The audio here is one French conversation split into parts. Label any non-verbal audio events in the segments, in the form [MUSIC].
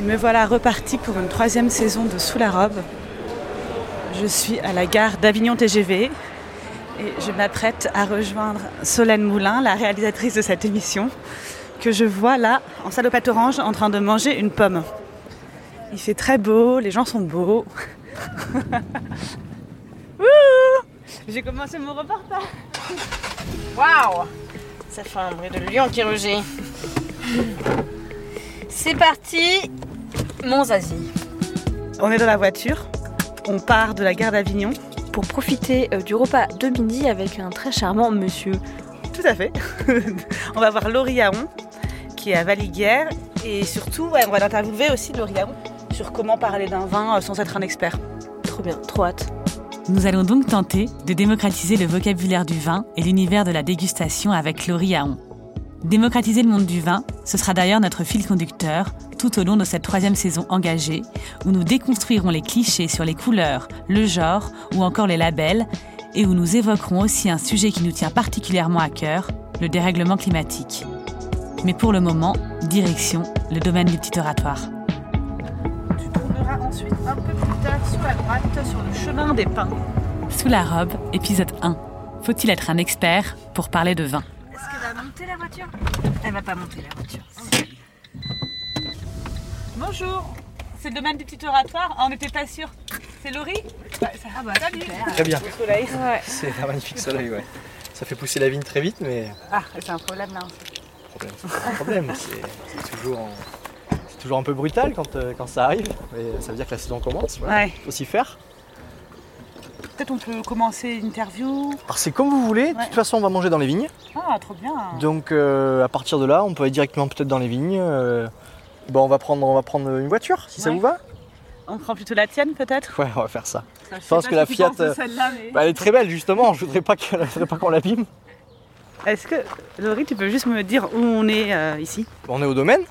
Et me voilà reparti pour une troisième saison de Sous la robe. Je suis à la gare d'Avignon TGV et je m'apprête à rejoindre Solène Moulin, la réalisatrice de cette émission, que je vois là, en salopette orange, en train de manger une pomme. Il fait très beau, les gens sont beaux. [LAUGHS] J'ai commencé mon reportage. Waouh Ça fait un bruit de lion qui rugit. C'est parti, mon Zazie. On est dans la voiture. On part de la gare d'Avignon. Pour profiter euh, du repas de midi avec un très charmant monsieur. Tout à fait. [LAUGHS] on va voir Laurie Aon, qui est à Valiguière. Et surtout, ouais, on va l'interviewer aussi, Laurie Aon, sur comment parler d'un vin euh, sans être un expert. Trop bien, trop hâte. Nous allons donc tenter de démocratiser le vocabulaire du vin et l'univers de la dégustation avec Laurie Aon. Démocratiser le monde du vin, ce sera d'ailleurs notre fil conducteur tout au long de cette troisième saison engagée, où nous déconstruirons les clichés sur les couleurs, le genre ou encore les labels, et où nous évoquerons aussi un sujet qui nous tient particulièrement à cœur, le dérèglement climatique. Mais pour le moment, direction le domaine du petit oratoire. Tu tourneras ensuite un peu plus tard sur la droite sur le chemin des pins. Sous la robe, épisode 1. Faut-il être un expert pour parler de vin? Monter la voiture Elle va pas monter la voiture. Bonjour, c'est le domaine du petit oratoire. Ah, on n'était pas sûr. C'est Laurie Ah bah Salut. Très bien. Le soleil. C'est un magnifique soleil, ouais. Ça fait pousser la vigne très vite, mais Ah, c'est un problème là. problème, c'est un problème. C'est toujours, en- toujours un peu brutal quand, euh, quand ça arrive, mais ça veut dire que la saison commence. Voilà. Ouais. Faut s'y faire. Peut-être on peut commencer l'interview. Alors c'est comme vous voulez. De Ouais. toute façon, on va manger dans les vignes. Ah, trop bien. Donc euh, à partir de là, on peut aller directement peut-être dans les vignes. euh, bon, on va prendre, on va prendre une voiture, si ça vous va. On prend plutôt la tienne peut-être? Ouais, on va faire ça. Je pense que la Fiat, mais... Bah, elle est très belle justement. Je voudrais pas qu'on l'abîme. Est-ce que, Laurie, tu peux juste me dire où on est euh, ici? On est au domaine,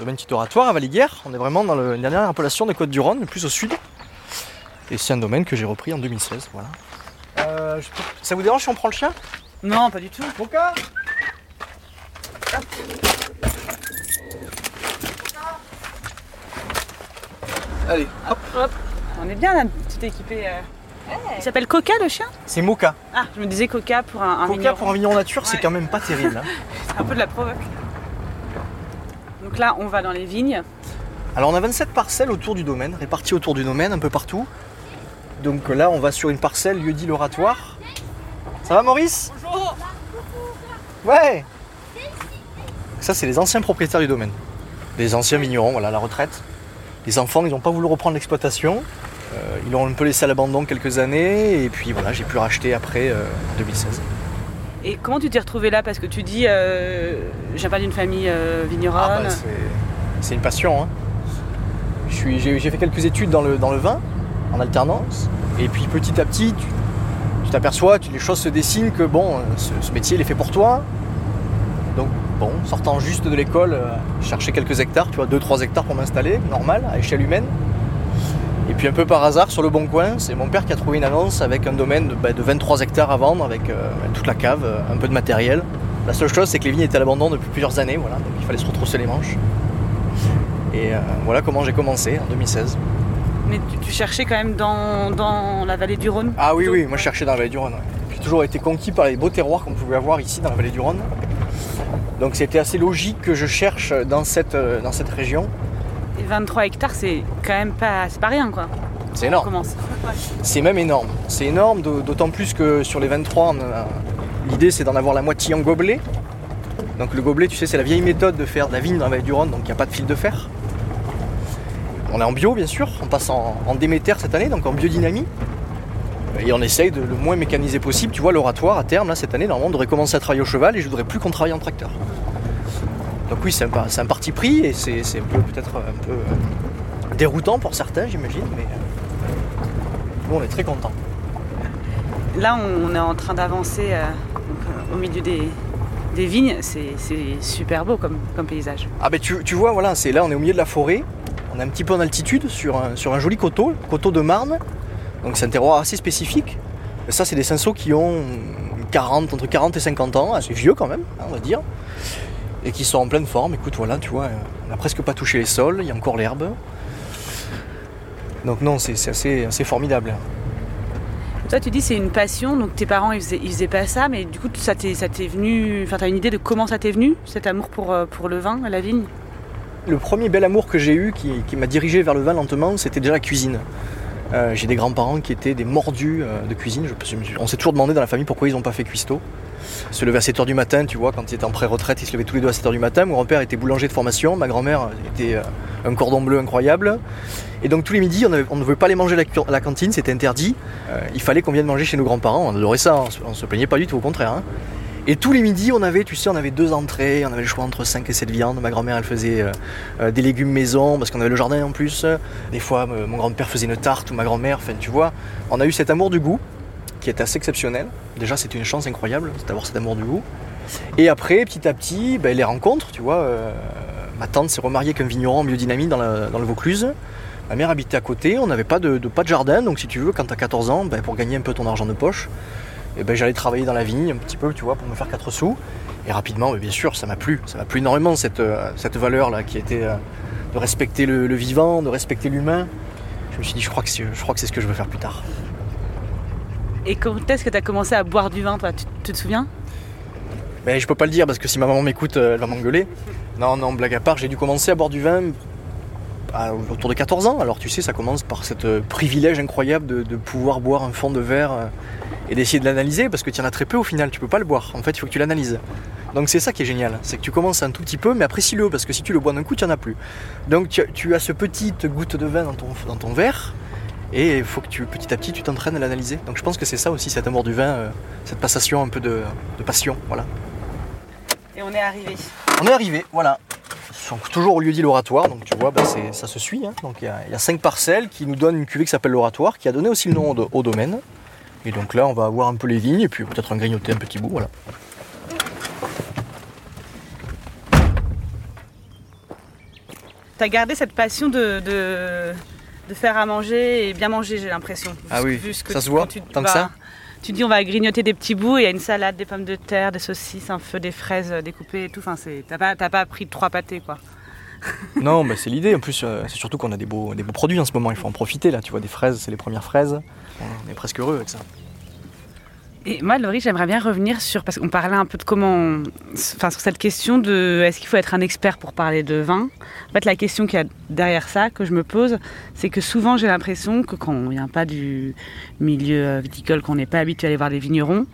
domaine petit oratoire à Valiguière. On est vraiment dans le- la dernière appellation des Côtes-du-Rhône, le plus au sud. Et c'est un domaine que j'ai repris en 2016. Voilà. Euh, je peux- Ça vous dérange si on prend le chien? Non, pas du tout. Moka Allez, hop. On est bien là, tout équipé. euh. Il s'appelle Coca le chien? C'est Moka. Ah, je me disais Coca pour un, un Coca vigneron. pour un vigneron nature, c'est Ouais. quand même pas terrible. hein. [LAUGHS] C'est un peu de la provoque. Donc là, on va dans les vignes. Alors on a 27 parcelles autour du domaine, réparties autour du domaine, un peu partout. Donc là, on va sur une parcelle lieu dit l'oratoire. Ça va Maurice? Bonjour Ouais Ça, c'est les anciens propriétaires du domaine. Les anciens vignerons, voilà, la retraite. Les enfants, ils n'ont pas voulu reprendre l'exploitation. Euh, ils l'ont un peu laissé à l'abandon quelques années. Et puis voilà, j'ai pu racheter après euh, en 2016. Et comment tu t'es retrouvé là? Parce que tu dis, euh, viens pas d'une famille euh, vigneronne. Ah, bah, c'est- une passion. hein. J'ai j'ai fait quelques études dans le, dans le vin, en alternance. Et puis petit à petit, tu t'aperçois, les choses se dessinent que bon, euh, ce, métier, il est fait pour toi. Donc bon, sortant juste de l'école, euh, chercher quelques hectares, tu vois, 2-3 hectares pour m'installer, normal, à échelle humaine. Et puis un peu par hasard, sur le bon coin, c'est mon père qui a trouvé une annonce avec un domaine de, bah, de 23 hectares à vendre, avec euh, toute la cave, un peu de matériel. La seule chose, c'est que les vignes étaient à l'abandon depuis plusieurs années, voilà, donc il fallait se retrousser les manches. Et voilà comment j'ai commencé en 2016. Mais tu, tu cherchais quand même dans, dans la vallée du Rhône Ah oui, plutôt oui, moi je cherchais dans la vallée du Rhône. J'ai toujours été conquis par les beaux terroirs qu'on pouvait avoir ici dans la vallée du Rhône. Donc c'était assez logique que je cherche dans cette, euh, dans cette région. Et 23 hectares, c'est quand même pas, c'est pas rien quoi. C'est énorme. C'est même énorme. C'est énorme, d'au- d'autant plus que sur les 23, on a- l'idée c'est d'en avoir la moitié en gobelet. Donc le gobelet, tu sais, c'est la vieille méthode de faire de la vigne dans la vallée du Rhône, donc il n'y a pas de fil de fer. On est en bio, bien sûr. On passe en, en Déméter cette année, donc en biodynamie. Et on essaye de le moins mécaniser possible. Tu vois, l'oratoire, à terme, là, cette année, normalement, on devrait commencer à travailler au cheval et je voudrais plus qu'on travaille en tracteur. Donc oui, c'est un, par- c'est un parti pris et c'est peu peut-être un peu euh, déroutant pour certains, j'imagine, mais euh, nous, on est très contents. Là, on, on est en train d'avancer euh, euh, au milieu des, des vignes. C'est c'est super beau comme, comme paysage. Ah ben tu, tu vois, voilà, c'est là, on est au milieu de la forêt. On est un petit peu en altitude sur un, joli coteau, coteau de Marne. Donc c'est un terroir assez spécifique. Ça, c'est des cinceaux qui ont 40, entre 40 et 50 ans, assez vieux quand même, hein, on va dire. et qui sont en pleine forme. Écoute, voilà, tu vois, on n'a presque pas touché les sols, il y a encore l'herbe. Donc non, c'est assez, assez formidable. Toi, tu dis c'est une passion, donc tes parents ils faisaient, pas ça, mais du coup ça t'est, venu. Enfin, t'as une idée de comment ça t'est venu, cet amour pour, euh, pour le vin, la vigne? Le premier bel amour que j'ai eu, qui, m'a dirigé vers le vin lentement, c'était déjà la cuisine. Euh, j'ai des grands-parents qui étaient des mordus euh, de cuisine. Je- on s'est toujours demandé dans la famille pourquoi ils n'ont pas fait cuistot. Se lever à 7h du matin, tu vois, quand ils étaient en pré-retraite, ils se levaient tous les deux à 7h du matin. Mon grand-père était boulanger de formation, ma grand-mère était euh, un cordon bleu incroyable. Et donc tous les midis, on, ne pouvait pas les manger à la, cantine, c'était interdit. Il fallait qu'on vienne manger chez nos grands-parents, on adorait ça, on on se plaignait pas du tout, au contraire. hein. Et tous les midis, on avait, tu sais, on avait deux entrées, on avait le choix entre 5 et 7 viandes. Ma grand-mère, elle faisait euh, euh, des légumes maison, parce qu'on avait le jardin en plus. Des fois, mon grand-père faisait une tarte, ou ma grand-mère, enfin, tu vois. On a eu cet amour du goût, qui est assez exceptionnel. Déjà, c'était une chance incroyable d'avoir cet amour du goût. Et après, petit à petit, ben, les rencontres, tu vois. euh, ma tante s'est remariée avec un vigneron en dans, le Vaucluse. Ma mère habitait à côté, on n'avait pas de, de- pas de jardin, donc si tu veux, quand tu as 14 ans, ben, pour gagner un peu ton argent de poche, eh ben, j'allais travailler dans la vigne un petit peu, tu vois, pour me faire 4 sous. Et rapidement, ben, bien sûr, ça m'a plu. Ça m'a plu énormément, cette, euh, cette valeur-là, qui était euh, de respecter le, le vivant, de respecter l'humain. Je me suis dit, je crois que c'est je crois que c'est ce que je veux faire plus tard. Et quand est-ce que t'as commencé à boire du vin, toi? Tu, tu te souviens? Mais je peux pas le dire parce que si ma maman m'écoute, euh, elle va m'engueuler. Non, non, blague à part, j'ai dû commencer à boire du vin à- autour de 14 ans. Alors tu sais, ça commence par ce privilège incroyable de, de pouvoir boire un fond de verre euh, et d'essayer de l'analyser parce que tu en as très peu au final, tu peux pas le boire. En fait, il faut que tu l'analyses. Donc c'est ça qui est génial, c'est que tu commences un tout petit peu, mais apprécie-le parce que si tu le bois d'un coup, tu en as plus. Donc tu, tu as ce petite goutte de vin dans ton, dans ton verre. Et il faut que tu, petit à petit, tu t'entraînes à l'analyser. Donc je pense que c'est ça aussi, cet amour du vin, euh, cette passation un peu de, de passion. Voilà. Et on est arrivé. On est arrivé, voilà. Toujours au lieu dit l'oratoire, donc tu vois, bah, ça se suit. hein. Donc il y, a- il y a cinq parcelles qui nous donnent une cuvée qui s'appelle l'oratoire, qui a donné aussi le nom au, au domaine. Et donc là, on va avoir un peu les vignes et puis peut-être un grignoter un petit bout, voilà. T'as gardé cette passion de, de, de faire à manger et bien manger, j'ai l'impression. Ah oui, que ça tu- se voit, tu tant que ça? Tu dis on va grignoter des petits bouts, il y a une salade, des pommes de terre, des saucisses, un feu, des fraises euh, découpées et tout. Enfin, t'as pas, pas pris trois pâtés quoi. [LAUGHS] Non, c'est l'idée. En plus, euh, c'est surtout qu'on a des beaux, des beaux produits en ce moment. Il faut en profiter là. Tu vois, des fraises, c'est les premières fraises. On est presque heureux avec ça. Et moi, Laurie, j'aimerais bien revenir sur, parce qu'on parlait un peu de comment, enfin, sur cette question de est-ce qu'il faut être un expert pour parler de vin? En fait, la question qu'il y a derrière ça, que je me pose, c'est que souvent j'ai l'impression que quand on vient pas du milieu euh, viticole, qu'on n'est pas habitué à aller voir des vignerons,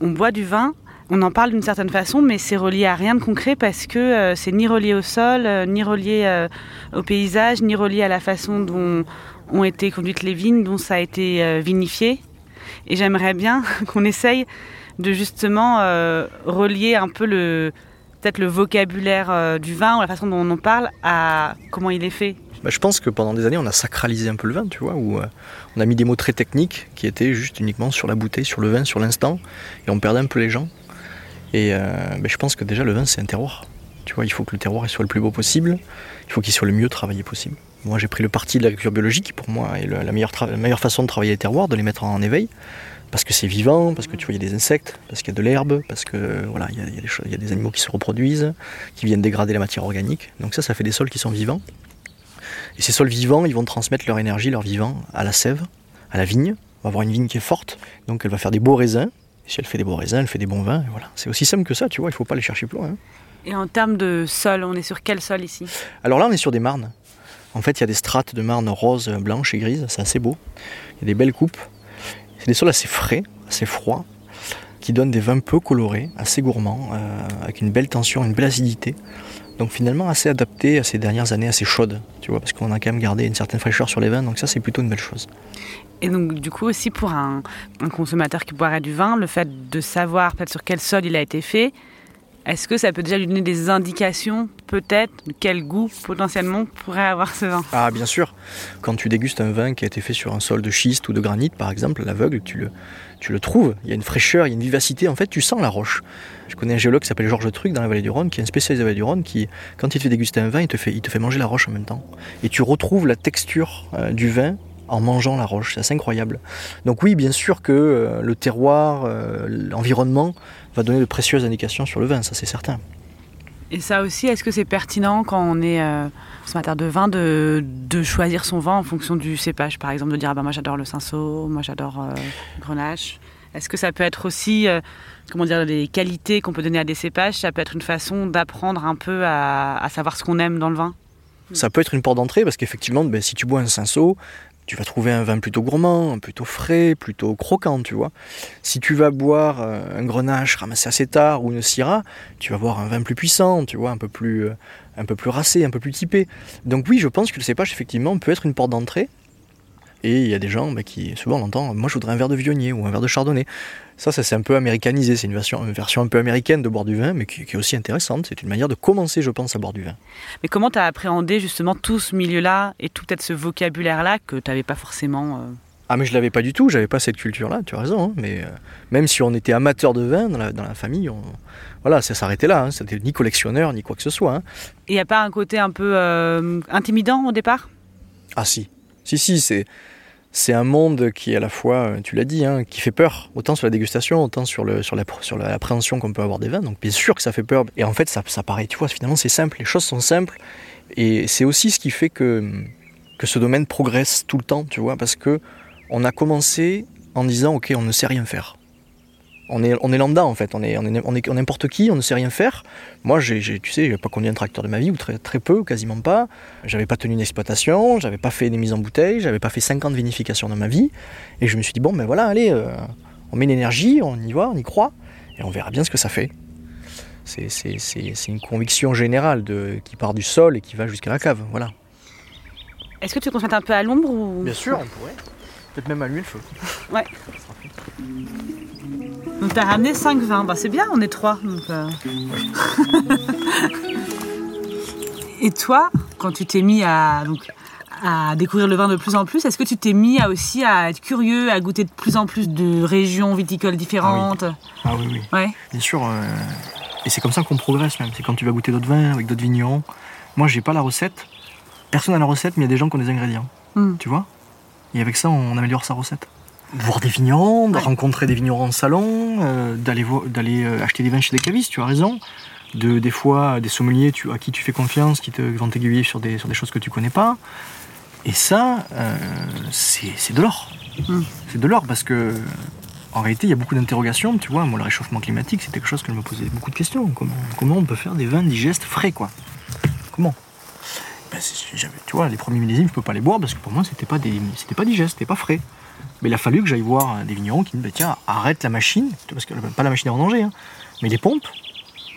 on boit du vin, on en parle d'une certaine façon, mais c'est relié à rien de concret parce que euh, c'est ni relié au sol, euh, ni relié euh, au paysage, ni relié à la façon dont ont été conduites les vignes, dont ça a été vinifié. Et j'aimerais bien [LAUGHS] qu'on essaye de justement euh, relier un peu le vocabulaire euh, du vin ou la façon dont on en parle à comment il est fait. Bah, je pense que pendant des années, on a sacralisé un peu le vin, tu vois, où euh, on a mis des mots très techniques qui étaient juste uniquement sur la bouteille, sur le vin, sur l'instant, et on perdait un peu les gens. Et bah, je pense que déjà, le vin, c'est un terroir. Tu vois, il faut que le terroir soit le plus beau possible, il faut qu'il soit le mieux travaillé possible. Moi, j'ai pris le parti de l'agriculture biologique, qui pour moi est le- la, meilleure la meilleure façon de travailler les terroirs, de les mettre en éveil, parce que c'est vivant, parce que tu vois, il y a des insectes, parce qu'il y a de l'herbe, parce que voilà, il y a, il y a des choses- il y a des animaux qui se reproduisent, qui viennent dégrader la matière organique. Donc ça, ça fait des sols qui sont vivants. Et ces sols vivants, ils vont transmettre leur énergie, leur vivant, à la sève, à la vigne. On va avoir une vigne qui est forte, donc elle va faire des beaux raisins. Et si elle fait des beaux raisins, elle fait des bons vins. Et voilà. C'est aussi simple que ça, tu vois, il ne faut pas aller chercher plus loin. hein. Et en termes de sol, on est sur quel sol ici? Alors là, on est sur des marnes. En fait, il y a des strates de marnes roses, blanches et grises, c'est assez beau. Il y a des belles coupes. C'est des sols assez frais, assez froids, qui donnent des vins peu colorés, assez gourmands, euh, avec une belle tension, une belle acidité. Donc finalement assez adapté à ces dernières années assez chaudes, tu vois, parce qu'on a quand même gardé une certaine fraîcheur sur les vins, donc ça c'est plutôt une belle chose. Et donc du coup aussi pour un, un consommateur qui boirait du vin, le fait de savoir peut-être sur quel sol il a été fait, est-ce que ça peut déjà lui donner des indications peut-être de quel goût potentiellement pourrait avoir ce vin? Ah bien sûr, quand tu dégustes un vin qui a été fait sur un sol de schiste ou de granit par exemple, l'aveugle, tu le, tu le trouves, il y a une fraîcheur, il y a une vivacité, en fait tu sens la roche. Je connais un géologue qui s'appelle Georges Truc dans la vallée du Rhône, qui est un spécialiste de la vallée du Rhône, qui quand il te fait déguster un vin, il te fait, il te fait manger la roche en même temps. Et tu retrouves la texture euh, du vin en mangeant la roche, c'est assez incroyable. Donc oui, bien sûr que euh, le terroir, euh, l'environnement va donner de précieuses indications sur le vin, ça c'est certain. Et ça aussi, est-ce que c'est pertinent quand on est euh, consommateur de vin de, de, choisir son vin en fonction du cépage Par exemple, de dire ah ben, moi j'adore le cinsault, moi j'adore euh, grenache. Est-ce que ça peut être aussi, comment dire, les qualités qu'on peut donner à des cépages? Ça peut être une façon d'apprendre un peu à, à, savoir ce qu'on aime dans le vin? Ça peut être une porte d'entrée parce qu'effectivement, ben, si tu bois un cinsault, tu vas trouver un vin plutôt gourmand, plutôt frais, plutôt croquant, tu vois. Si tu vas boire euh, un grenache ramassé assez tard ou une syrah, tu vas boire un vin plus puissant, tu vois, un peu plus, euh, un peu plus racé, un peu plus typé. Donc oui, je pense que le cépage, effectivement, peut être une porte d'entrée. Et il y a des gens bah, qui, souvent on entend, moi je voudrais un verre de viognier ou un verre de chardonnay. Ça, ça s'est un peu américanisé, c'est une version, une version un peu américaine de boire du vin, mais qui, qui est aussi intéressante. C'est une manière de commencer, je pense, à boire du vin. Mais comment tu as appréhendé justement tout ce milieu-là et tout peut-être ce vocabulaire-là que tu n'avais pas forcément... Euh... Ah mais je l'avais pas du tout, j'avais pas cette culture-là, tu as raison. Hein, mais euh, même si on était amateur de vin dans la, dans la famille, on, voilà, ça s'arrêtait là. Hein, C'était ni collectionneur ni quoi que ce soit. Hein. Et il n'y a pas un côté un peu euh, intimidant au départ? Ah si, si si, c'est c'est un monde qui à la fois, tu l'as dit, hein, qui fait peur, autant sur la dégustation, autant sur, le, sur, la, sur l'appréhension qu'on peut avoir des vins. Donc bien sûr que ça fait peur. Et en fait, ça, ça paraît, tu vois, finalement c'est simple, les choses sont simples. Et c'est aussi ce qui fait que, que ce domaine progresse tout le temps, tu vois, parce que on a commencé en disant, ok, on ne sait rien faire. On est, on est lambda en fait, on est, on est, on est n'importe qui, on ne sait rien faire. Moi, j'ai, j'ai tu sais, j'ai pas conduit un tracteur de ma vie, ou très, très peu, quasiment pas. J'avais pas tenu une exploitation, j'avais pas fait des mises en bouteille, j'avais pas fait 50 vinifications dans ma vie. Et je me suis dit, bon, ben voilà, allez, euh, on met l'énergie, on y va, on y croit, et on verra bien ce que ça fait. C'est, c'est, c'est, c'est une conviction générale de, qui part du sol et qui va jusqu'à la cave, voilà. Est-ce que tu consommes un peu à l'ombre ou... Bien sûr, on pourrait. Peut-être même allumer le feu. Ouais. T'as ramené 5 vins, bah, c'est bien, on est 3. Donc, euh... [LAUGHS] Et toi, quand tu t'es mis à, donc, à découvrir le vin de plus en plus, est-ce que tu t'es mis à aussi à être curieux, à goûter de plus en plus de régions viticoles différentes? Ah oui, ah, oui, oui. Ouais. Bien sûr. Euh... Et c'est comme ça qu'on progresse même. C'est quand tu vas goûter d'autres vins avec d'autres vignerons. Moi, j'ai pas la recette. Personne n'a la recette, mais il y a des gens qui ont des ingrédients. Mm. Tu vois? Et avec ça, on améliore sa recette voir des vignerons, de Ouais. rencontrer des vignerons en salon, euh, d'aller euh, acheter des vins chez des cavistes, tu as raison. De, des fois, des sommeliers tu, à qui tu fais confiance, qui te, vont t'aiguiller sur des, sur des choses que tu connais pas. Et ça, euh, c'est de l'or. Mm. C'est de l'or parce que, en réalité, il y a beaucoup d'interrogations. Tu vois, moi, le réchauffement climatique, c'était quelque chose que je me posais beaucoup de questions. Comment, comment on peut faire des vins digestes frais, quoi? Comment? Ben, Tu vois, les premiers millésimes, je peux pas les boire parce que pour moi, c'était pas, des- c'était pas digeste, c'était pas frais. Mais il a fallu que j'aille voir des vignerons qui me disent tiens, arrête la machine, parce que pas la machine à vendanger, hein, mais les pompes,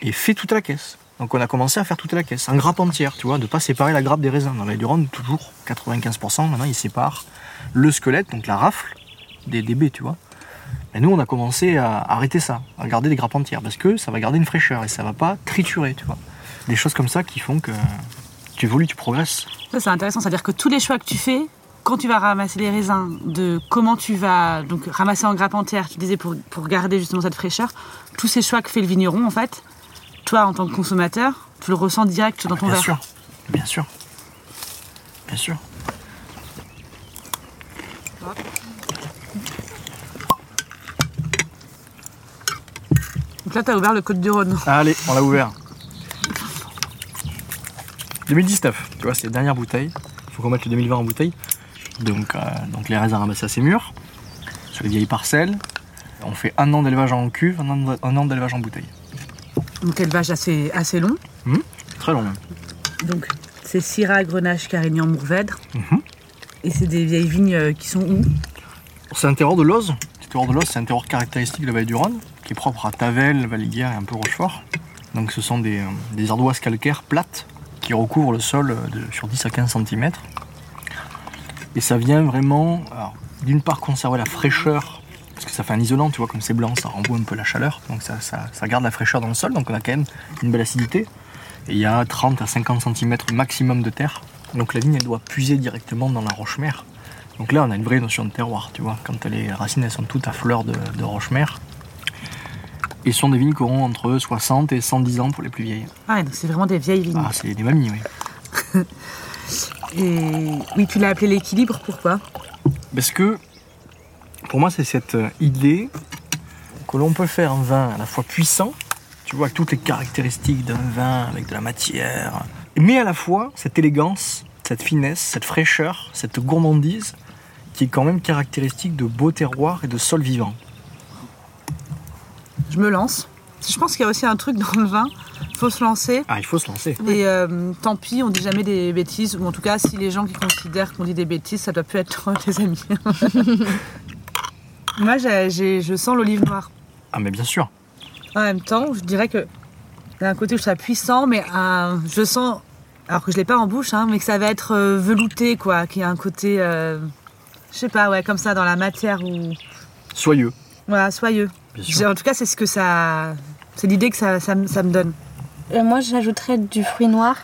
et fais toute la caisse. Donc on a commencé à faire toute la caisse, en grappe entière, tu vois, de pas séparer la grappe des raisins. Dans la du toujours 95%, maintenant ils séparent le squelette, donc la rafle, des, des baies, tu vois. Et nous on a commencé à arrêter ça, à garder des grappes entières, parce que ça va garder une fraîcheur et ça va pas triturer, tu vois. Des choses comme ça qui font que tu évolues, tu progresses. Ça, c'est intéressant. C'est-à-dire que tous les choix que tu fais, quand tu vas ramasser les raisins, de comment tu vas donc ramasser en grappe entière, tu disais pour, pour garder justement cette fraîcheur, tous ces choix que fait le vigneron, en fait, toi, en tant que consommateur, tu le ressens direct dans ton Bien verre. sûr, bien sûr, bien sûr. Donc là, tu as ouvert le Côte du Rhône. Allez, on l'a ouvert. 2019, tu vois, c'est la dernière bouteille. Il faut qu'on mette le 2020 en bouteille. Donc, euh, donc les raisins ramassés assez mûrs, sur les vieilles parcelles. On fait un an d'élevage en cuve, un an, un an d'élevage en bouteille. Donc élevage assez, assez long. Très long. Donc c'est Syrah, Grenache, Carignan, Mourvèdre. Mhm. Et c'est des vieilles vignes euh, qui sont où? C'est un terroir de Loz. Le terroir de Loz, c'est un terroir caractéristique de la vallée du Rhône, qui est propre à Tavel, Valiguière et un peu Rochefort. Donc ce sont des, euh, des ardoises calcaires plates qui recouvrent le sol de- sur 10 à 15 cm. Et ça vient vraiment, d'une part, conserver la fraîcheur, parce que ça fait un isolant, tu vois, comme c'est blanc, ça renvoie un peu la chaleur, donc ça, ça- ça garde la fraîcheur dans le sol, donc on a quand même une belle acidité. Et il y a 30 à 50 cm maximum de terre. Donc la vigne, elle doit puiser directement dans la roche-mère. Donc là, on a une vraie notion de terroir, tu vois, quand les racines elles sont toutes à fleur de, de roche-mère. Et ce sont des vignes qui auront entre 60 et 110 ans pour les plus vieilles. Ah, donc c'est vraiment des vieilles vignes. Ah, c'est des mamies, oui. [LAUGHS] Et oui, tu l'as appelé l'équilibre, pourquoi? Parce que, pour moi, c'est cette euh, idée que l'on peut faire un vin à la fois puissant, Tu vois, toutes les caractéristiques d'un vin avec de la matière. Mais à la fois, cette élégance, cette finesse, cette fraîcheur, cette gourmandise qui est quand même caractéristique de beaux terroirs et de sols vivants. Je me lance. Je pense qu'il y a aussi un truc dans le vin. Il faut se lancer. Ah, il faut se lancer. Et euh, tant pis, on dit jamais des bêtises. Ou en tout cas, si les gens qui considèrent qu'on dit des bêtises, ça doit plus être [LAUGHS] des amis. [LAUGHS] Moi, j'ai- j'ai- je sens l'olive noire. Ah, mais bien sûr. En même temps, je dirais que d'un côté, je trouve ça puissant, mais un- je sens, alors que je l'ai pas en bouche, hein, mais que ça va être euh, velouté, quoi, qu'il y a un côté, euh, je sais pas, ouais, comme ça, dans la matière ou Soyeux, voilà, soyeux. En tout cas, c'est ce que ça, c'est l'idée que ça, ça me donne. Euh, moi, j'ajouterais du fruit noir.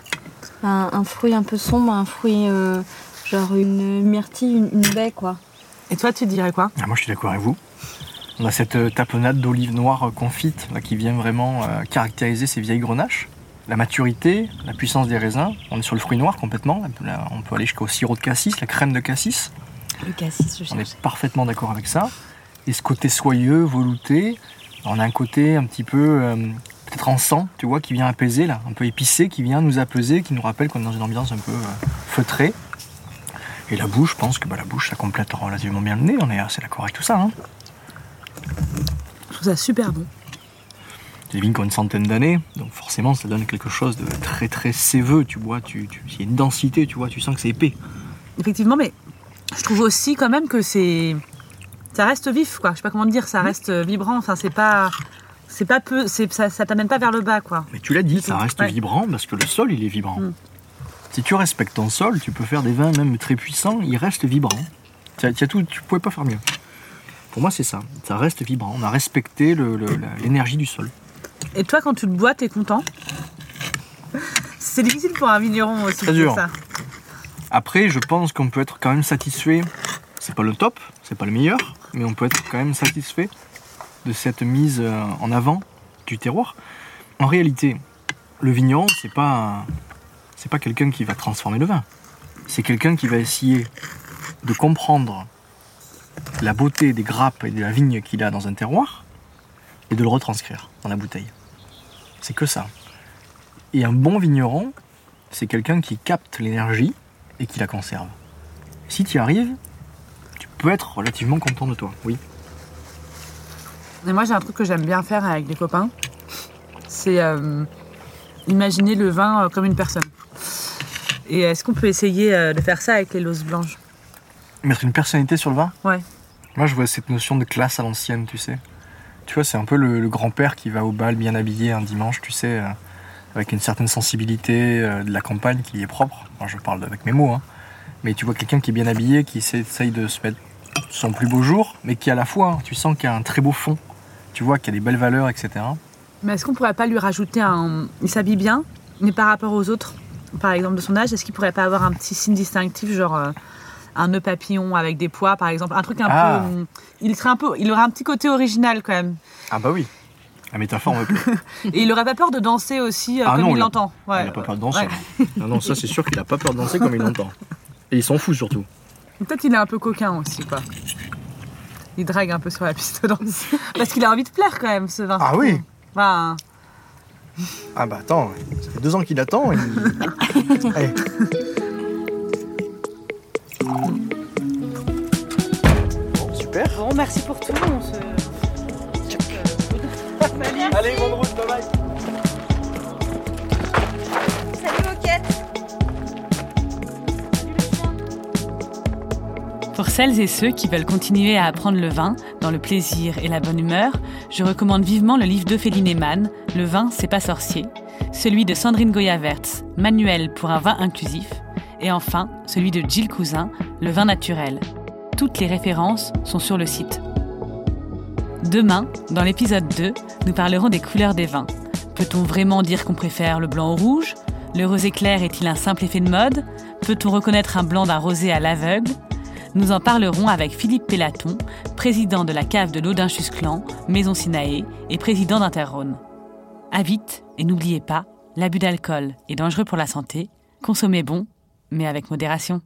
Un, un fruit un peu sombre, un fruit euh, genre une myrtille, une, une baie, quoi. Et toi, tu dirais quoi? Ah, moi, je suis d'accord avec vous? On a cette euh, tapenade d'olive noire confite là, qui vient vraiment euh, caractériser ces vieilles grenaches. La maturité, la puissance des raisins. On est sur le fruit noir complètement. Là, on peut aller jusqu'au sirop de cassis, la crème de cassis. Le cassis, je On cherche. est parfaitement d'accord avec ça. Et ce côté soyeux, velouté, on a un côté un petit peu euh, en sang, tu vois, qui vient apaiser là, un peu épicé, qui vient nous apaiser, qui nous rappelle qu'on est dans une ambiance un peu euh, feutrée. Et la bouche, je pense que bah, la bouche, ça complète relativement bien le nez. On est assez d'accord avec tout ça. Hein. Je trouve ça super bon. Des vignes qui ont une centaine d'années, donc forcément, ça donne quelque chose de très très séveux. Tu vois, tu, tu- il y a une densité, tu vois, tu sens que c'est épais. Effectivement, mais je trouve aussi quand même que c'est, ça reste vif, quoi. Je sais pas comment dire, ça reste vibrant. Enfin, c'est pas, c'est pas peu, ça, ça t'amène pas vers le bas, quoi. Mais tu l'as dit, ça reste Ouais. vibrant parce que le sol, il est vibrant. Mm. Si tu respectes ton sol, tu peux faire des vins même très puissants, ils restent vibrants. Tu, tu tout, tu pouvais pas faire mieux. Pour moi, c'est ça. Ça reste vibrant. On a respecté l'énergie du sol. Et toi, quand tu le bois, t'es content? C'est difficile pour un vigneron aussi. Très dur. Ça. Après, je pense qu'on peut être quand même satisfait. C'est pas le top, c'est pas le meilleur, mais on peut être quand même satisfait de cette mise euh, en avant du terroir. En réalité, le vigneron, c'est pas c'est pas quelqu'un qui va transformer le vin. C'est quelqu'un qui va essayer de comprendre la beauté des grappes et de la vigne qu'il a dans un terroir et de le retranscrire dans la bouteille. C'est que ça. Et un bon vigneron, c'est quelqu'un qui capte l'énergie et qui la conserve. Si tu y arrives, tu peux être relativement content de toi, oui. Et moi, j'ai un truc que j'aime bien faire avec des copains. C'est euh, imaginer le vin euh, comme une personne. Et est-ce qu'on peut essayer euh, de faire ça avec les loses blanches? Mettre une personnalité sur le vin? Ouais. Moi, je vois cette notion de classe à l'ancienne, tu sais. Tu vois, c'est un peu le, le grand-père qui va au bal bien habillé un dimanche, tu sais, euh, avec une certaine sensibilité euh, de la campagne qui est propre. Moi, je parle avec mes mots, hein. Mais tu vois quelqu'un qui est bien habillé, qui essaye de se mettre son plus beau jour, mais qui à la fois, hein, tu sens qu'il y a un très beau fond. Tu vois qu'il y a des belles valeurs, etc. Mais est-ce qu'on pourrait pas lui rajouter un. Il s'habille bien, mais par rapport aux autres, par exemple de son âge, est-ce qu'il pourrait pas avoir un petit signe distinctif, genre euh, un nœud papillon avec des pois, par exemple Un truc un Ah. peu. hum, Il serait un peu. Il aurait un petit côté original quand même. Ah bah oui. La métaphore me plaît. [LAUGHS] Et il aurait pas peur de danser aussi euh, Ah comme non, il il a- l'entend. Ouais. Il n'a pas peur de danser. Ouais. Non, non, ça c'est sûr qu'il n'a pas peur de danser comme il l'entend. Et il s'en fout surtout. Peut-être qu'il est un peu coquin aussi, quoi. Il drague un peu sur la piste [LAUGHS] de danse. Parce qu'il a envie de plaire quand même, ce vin. Ah oui Enfin, Ah bah attends, ça fait deux ans qu'il attend. il- [LAUGHS] Allez. Bon, super. Bon, merci pour tout. On se. Allez, bonne route, bye bye. Salut, Moquette Pour celles et ceux qui veulent continuer à apprendre le vin, dans le plaisir et la bonne humeur, je recommande vivement le livre d'Ophélie Neyman, Le vin, c'est pas sorcier, celui de Sandrine Goya-Vertz, Manuel pour un vin inclusif, et enfin celui de Gilles Cousin, Le vin naturel. Toutes les références sont sur le site. Demain, dans l'épisode 2, nous parlerons des couleurs des vins. Peut-on vraiment dire qu'on préfère le blanc au rouge? Le rosé clair est-il un simple effet de mode? Peut-on reconnaître un blanc d'un rosé à l'aveugle? Nous en parlerons avec Philippe Pellaton, président de la cave de l'Audin-Chusclan, Maison Sinaé et président d'Interrhône. À vite et n'oubliez pas, l'abus d'alcool est dangereux pour la santé. Consommez bon, mais avec modération.